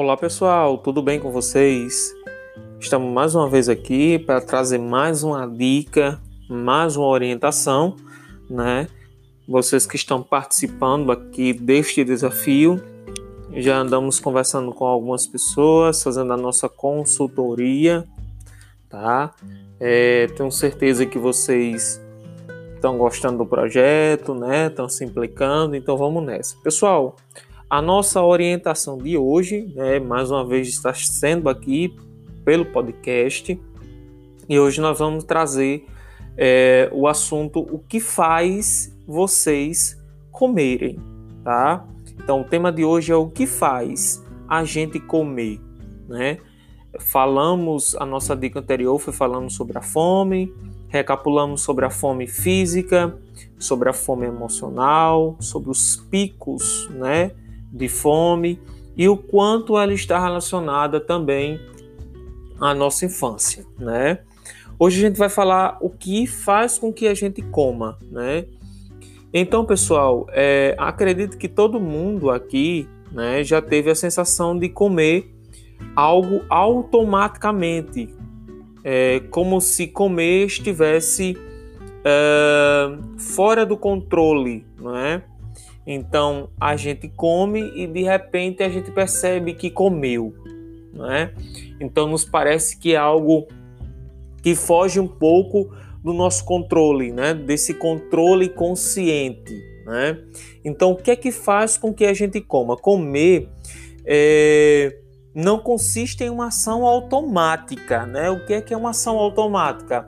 Olá pessoal, tudo bem com vocês? Estamos mais uma vez aqui para trazer mais uma dica, mais uma orientação, né? Vocês que estão participando aqui deste desafio, já andamos conversando com algumas pessoas, fazendo a nossa consultoria, tá? É, tenho certeza que vocês estão gostando do projeto, né? Estão se implicando, então vamos nessa. Pessoal, a nossa orientação de hoje, né, mais uma vez, está sendo aqui pelo podcast. E hoje nós vamos trazer é, o assunto o que faz vocês comerem, tá? Então o tema de hoje é o que faz a gente comer, né? Falamos, a nossa dica anterior foi falando sobre a fome, recapitulamos sobre a fome física, sobre a fome emocional, sobre os picos, né? De fome e o quanto ela está relacionada também à nossa infância, né? Hoje a gente vai falar o que faz com que a gente coma, né? Então, pessoal, é, acredito que todo mundo aqui, né, já teve a sensação de comer algo automaticamente, é, como se comer estivesse é, fora do controle, não é? Então a gente come e de repente a gente percebe que comeu, né? Então nos parece que é algo que foge um pouco do nosso controle, né? Desse controle consciente, né? Então o que é que faz com que a gente coma? Comer é, não consiste em uma ação automática, né? O que é que é uma ação automática?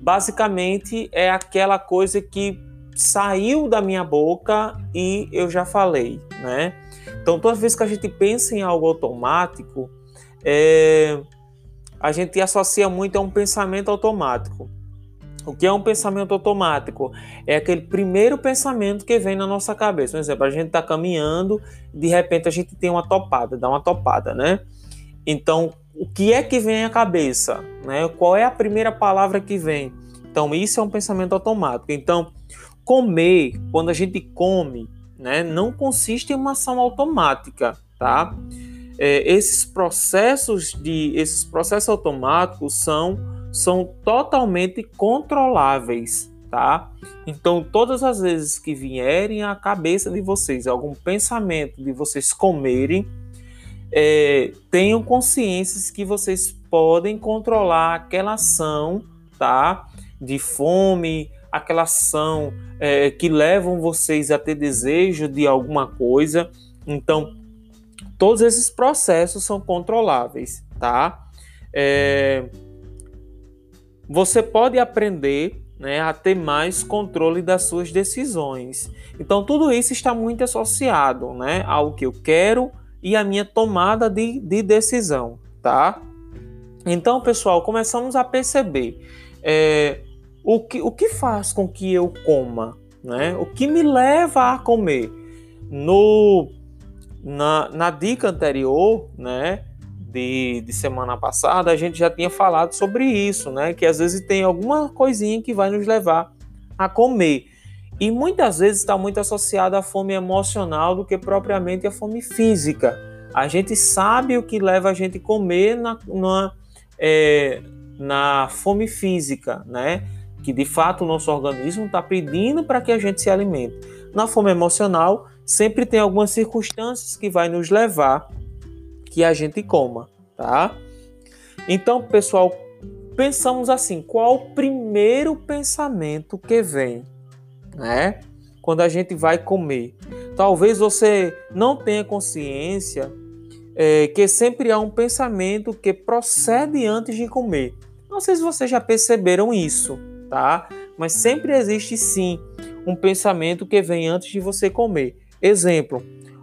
Basicamente é aquela coisa que saiu da minha boca e eu já falei, né? Então, toda vez que a gente pensa em algo automático, é, a gente associa muito a um pensamento automático. O que é um pensamento automático? É aquele primeiro pensamento que vem na nossa cabeça. Por exemplo, a gente está caminhando, de repente a gente tem uma topada, dá uma topada, né? Então, o que é que vem à cabeça? Né? Qual é a primeira palavra que vem? Então, isso é um pensamento automático. Então, comer, quando a gente come, né, não consiste em uma ação automática, tá? É, esses processos de esses processos automáticos são são totalmente controláveis, tá? Então, todas as vezes que vierem à cabeça de vocês algum pensamento de vocês comerem, é, tenham consciência que vocês podem controlar aquela ação, tá? De fome, aquela ação é, que levam vocês a ter desejo de alguma coisa. Então, todos esses processos são controláveis, tá? É, você pode aprender né, a ter mais controle das suas decisões. Então, tudo isso está muito associado né, ao que eu quero e a minha tomada de, de decisão, tá? Então, pessoal, começamos a perceber é, o que, o que faz com que eu coma, né? O que me leva a comer? No, na, na dica anterior, né? De, de semana passada, a gente já tinha falado sobre isso, né? Que às vezes tem alguma coisinha que vai nos levar a comer. E muitas vezes está muito associada à fome emocional do que propriamente à fome física. A gente sabe o que leva a gente a comer na, na, é, na fome física, né? Que de fato o nosso organismo está pedindo para que a gente se alimente. Na fome emocional, sempre tem algumas circunstâncias que vai nos levar que a gente coma, tá? Então, pessoal, pensamos assim, qual o primeiro pensamento que vem, né? Quando a gente vai comer. Talvez você não tenha consciência é, que sempre há um pensamento que procede antes de comer. Não sei se vocês já perceberam isso Mas sempre existe sim um pensamento que vem antes de você comer. Exemplo,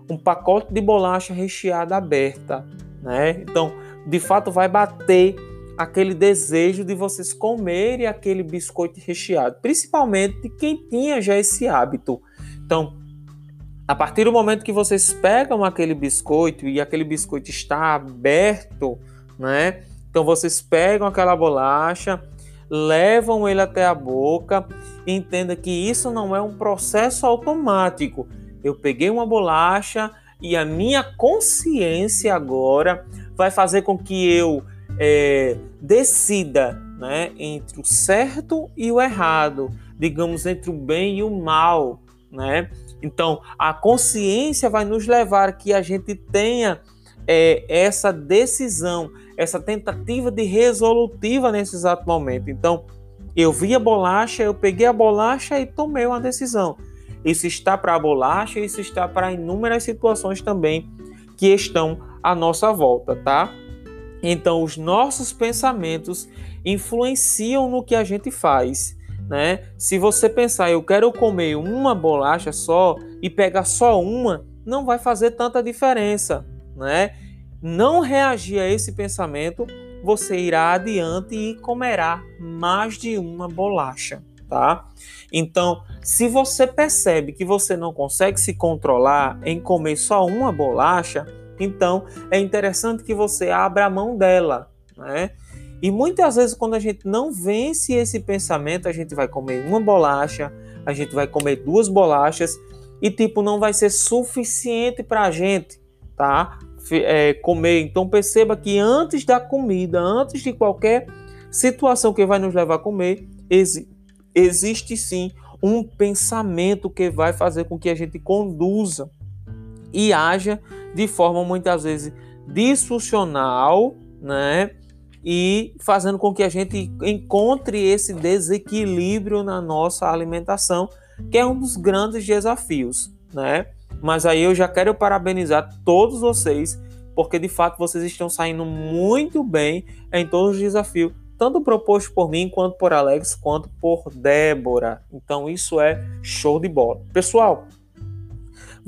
um pacote de bolacha recheada aberta, né? Então, de fato vai bater aquele desejo de vocês comerem aquele biscoito recheado, principalmente de quem tinha já esse hábito. Então, a partir do momento que vocês pegam aquele biscoito e aquele biscoito está aberto, né? Então vocês pegam aquela bolacha, levam ele até a boca. Entenda que isso não é um processo automático. Eu peguei uma bolacha, E a minha consciência agora vai fazer com que eu é, decida né, entre o certo e o errado, digamos, entre o bem e o mal. Né? Então, a consciência vai nos levar que a gente tenha é, essa decisão, essa tentativa de resolutiva nesse exato momento. Então, eu vi a bolacha, eu peguei a bolacha e tomei uma decisão. Isso está para a bolacha, isso está para inúmeras situações também que estão à nossa volta, tá? Então, os nossos pensamentos influenciam no que a gente faz, né? Se você pensar, eu quero comer uma bolacha só e pegar só uma, não vai fazer tanta diferença, né? Não reagir a esse pensamento, você irá adiante e comerá mais de uma bolacha, tá? Então, se você percebe que você não consegue se controlar em comer só uma bolacha, então é interessante que você abra a mão dela, né? E muitas vezes, quando a gente não vence esse pensamento, a gente vai comer uma bolacha, a gente vai comer duas bolachas e, tipo, não vai ser suficiente para a gente, tá? É, comer. Então, perceba que antes da comida, antes de qualquer situação que vai nos levar a comer, exi existe sim um pensamento que vai fazer com que a gente conduza e haja de forma muitas vezes disfuncional, né? E fazendo com que a gente encontre esse desequilíbrio na nossa alimentação, que é um dos grandes desafios, né? Mas aí eu já quero parabenizar todos vocês, porque de fato vocês estão saindo muito bem em todos os desafios, tanto proposto por mim, quanto por Alex, quanto por Débora. Então isso é show de bola. Pessoal,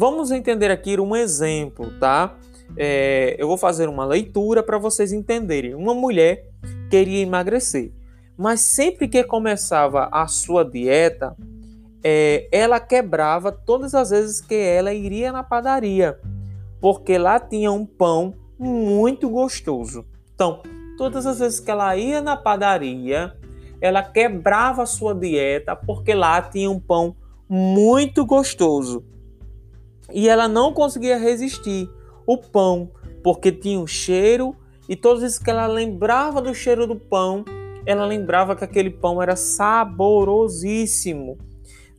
Vamos entender aqui um exemplo, tá? É, eu vou fazer uma leitura para vocês entenderem. Uma mulher queria emagrecer, mas sempre que começava a sua dieta, é, ela quebrava todas as vezes que ela iria na padaria, porque lá tinha um pão muito gostoso. Então, todas as vezes que ela ia na padaria, ela quebrava sua dieta porque lá tinha um pão muito gostoso e ela não conseguia resistir o pão, porque tinha um cheiro e todas as vezes que ela lembrava do cheiro do pão, ela lembrava que aquele pão era saborosíssimo,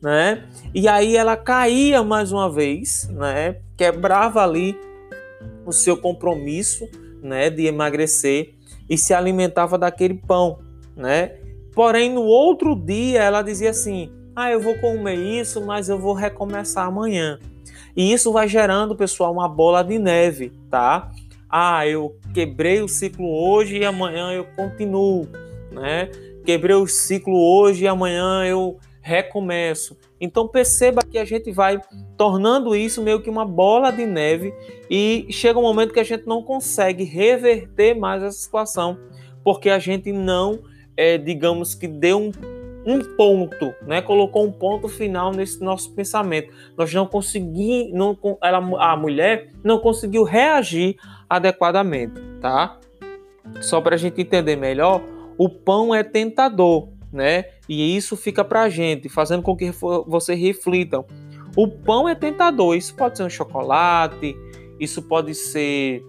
né? E aí ela caía mais uma vez, né? Quebrava ali o seu compromisso, né, de emagrecer e se alimentava daquele pão, né? Porém, no outro dia ela dizia assim: "Ah, eu vou comer isso, mas eu vou recomeçar amanhã". E isso vai gerando, pessoal, uma bola de neve, tá? Ah, eu quebrei o ciclo hoje e amanhã eu continuo, né? Quebrei o ciclo hoje e amanhã eu recomeço. Então perceba que a gente vai tornando isso meio que uma bola de neve e chega um momento que a gente não consegue reverter mais essa situação, porque a gente não, é, digamos que deu um um ponto, né? Colocou um ponto final nesse nosso pensamento. Nós não conseguimos, não, ela, a mulher não conseguiu reagir adequadamente, tá? Só para a gente entender melhor, o pão é tentador, né? E isso fica para a gente, fazendo com que você reflitam. O pão é tentador. Isso pode ser um chocolate, isso pode ser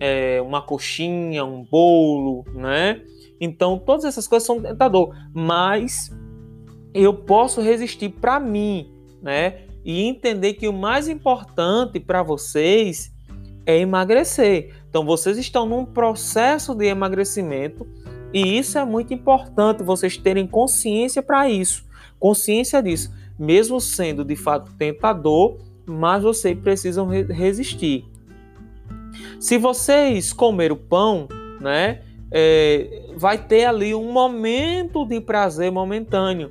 é, uma coxinha, um bolo, né? Então, todas essas coisas são tentador, mas eu posso resistir para mim, né? E entender que o mais importante para vocês é emagrecer. Então, vocês estão num processo de emagrecimento e isso é muito importante vocês terem consciência para isso, consciência disso, mesmo sendo de fato tentador, mas vocês precisam resistir. Se vocês comer o pão, né? é, vai ter ali um momento de prazer momentâneo.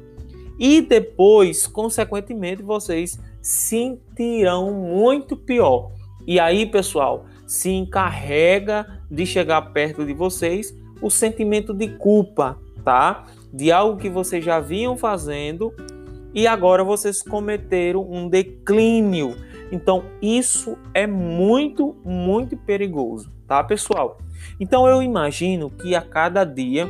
E depois, consequentemente, vocês sentirão muito pior. E aí, pessoal, se encarrega de chegar perto de vocês o sentimento de culpa, tá? De algo que vocês já vinham fazendo e agora vocês cometeram um declínio. Então, isso é muito, muito perigoso, tá, pessoal? Então eu imagino que a cada dia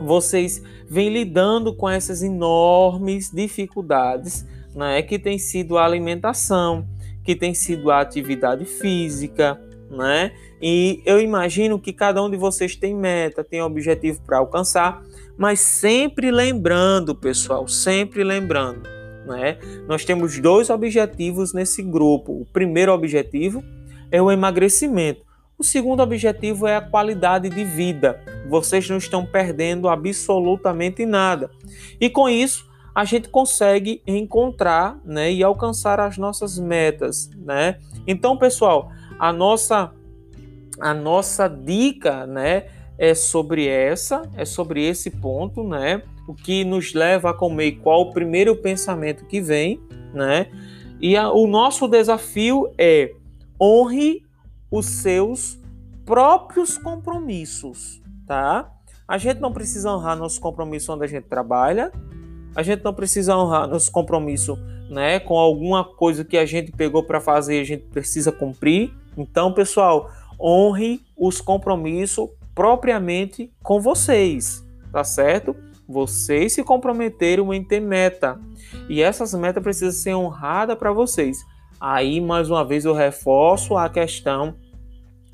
vocês vêm lidando com essas enormes dificuldades, né, que tem sido a alimentação, que tem sido a atividade física, né? E eu imagino que cada um de vocês tem meta, tem objetivo para alcançar, mas sempre lembrando, pessoal, sempre lembrando, né? Nós temos dois objetivos nesse grupo. O primeiro objetivo é o emagrecimento. O segundo objetivo é a qualidade de vida. Vocês não estão perdendo absolutamente nada. E com isso, a gente consegue encontrar né, e alcançar as nossas metas. Né? Então, pessoal, a nossa, a nossa dica né, é sobre essa, é sobre esse ponto, né? O que nos leva a comer, qual o primeiro pensamento que vem, né? E a, o nosso desafio é honre os seus próprios compromissos, tá? A gente não precisa honrar nosso compromisso onde a gente trabalha, a gente não precisa honrar nosso compromisso, né, com alguma coisa que a gente pegou para fazer, a gente precisa cumprir. Então, pessoal, honre os compromissos propriamente com vocês, tá certo? Vocês se comprometeram em ter meta e essas metas precisam ser honradas para vocês. Aí, mais uma vez, eu reforço a questão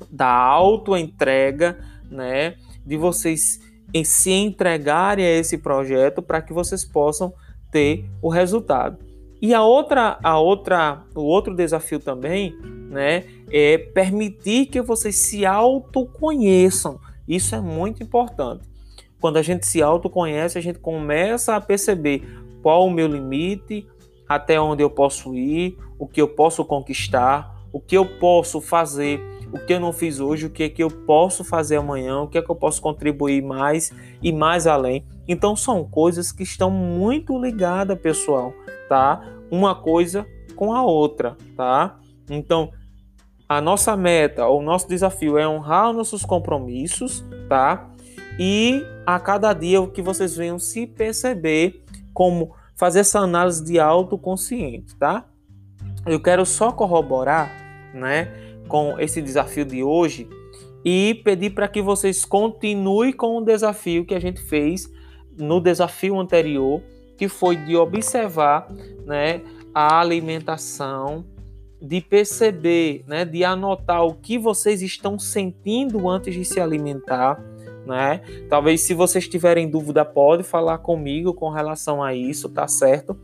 da auto-entrega, né? De vocês se entregarem a esse projeto para que vocês possam ter o resultado. E a outra, a outra, o outro desafio também, né, é permitir que vocês se autoconheçam. Isso é muito importante. Quando a gente se autoconhece, a gente começa a perceber qual o meu limite, até onde eu posso ir, o que eu posso conquistar, o que eu posso fazer, o que eu não fiz hoje, o que é que eu posso fazer amanhã, o que é que eu posso contribuir mais e mais além. Então são coisas que estão muito ligadas, pessoal, tá? Uma coisa com a outra, tá? Então, a nossa meta, o nosso desafio é honrar nossos compromissos, tá? E a cada dia o que vocês venham se perceber como fazer essa análise de autoconsciente, tá? Eu quero só corroborar, né, com esse desafio de hoje e pedir para que vocês continuem com o desafio que a gente fez no desafio anterior, que foi de observar, né, a alimentação de perceber, né, de anotar o que vocês estão sentindo antes de se alimentar, né? Talvez se vocês tiverem dúvida pode falar comigo com relação a isso, tá certo?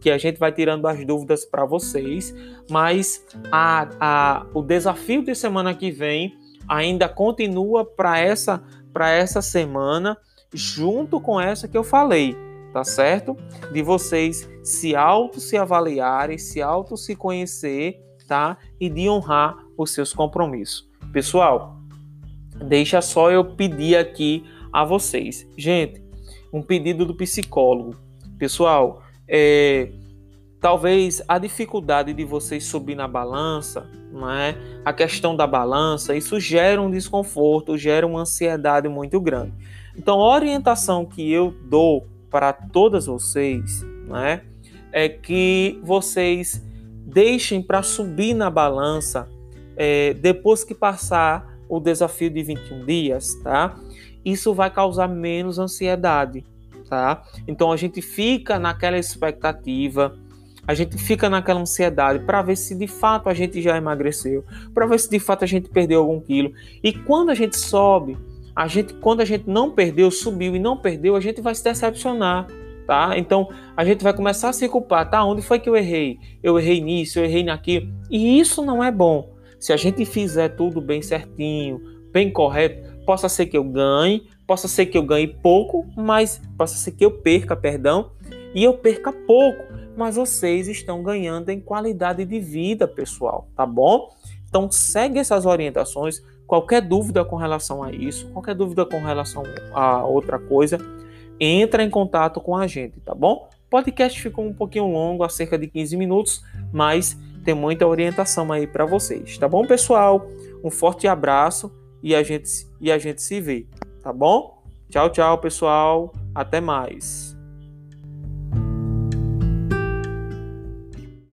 Que a gente vai tirando as dúvidas para vocês, mas a, a, o desafio de semana que vem ainda continua para essa para essa semana, junto com essa que eu falei, tá certo? De vocês se auto se avaliarem, se auto se conhecer, tá? E de honrar os seus compromissos. Pessoal, deixa só eu pedir aqui a vocês. Gente, um pedido do psicólogo. Pessoal, é, talvez a dificuldade de vocês subir na balança, não é? a questão da balança, isso gera um desconforto, gera uma ansiedade muito grande. Então, a orientação que eu dou para todas vocês né, é que vocês deixem para subir na balança é, depois que passar o desafio de 21 dias, tá? Isso vai causar menos ansiedade, tá? Então a gente fica naquela expectativa, a gente fica naquela ansiedade para ver se de fato a gente já emagreceu, para ver se de fato a gente perdeu algum quilo. E quando a gente sobe, a gente, quando a gente não perdeu, subiu e não perdeu, a gente vai se decepcionar, tá? Então a gente vai começar a se culpar, tá? Onde foi que eu errei? Eu errei nisso, eu errei naquilo. E isso não é bom. Se a gente fizer tudo bem certinho, bem correto, possa ser que eu ganhe, possa ser que eu ganhe pouco, mas possa ser que eu perca, perdão, e eu perca pouco, mas vocês estão ganhando em qualidade de vida, pessoal, tá bom? Então segue essas orientações. Qualquer dúvida com relação a isso, qualquer dúvida com relação a outra coisa, entra em contato com a gente, tá bom? O podcast ficou um pouquinho longo, há cerca de 15 minutos, mas tem muita orientação aí para vocês, tá bom, pessoal? Um forte abraço e a gente e a gente se vê, tá bom? Tchau, tchau, pessoal. Até mais.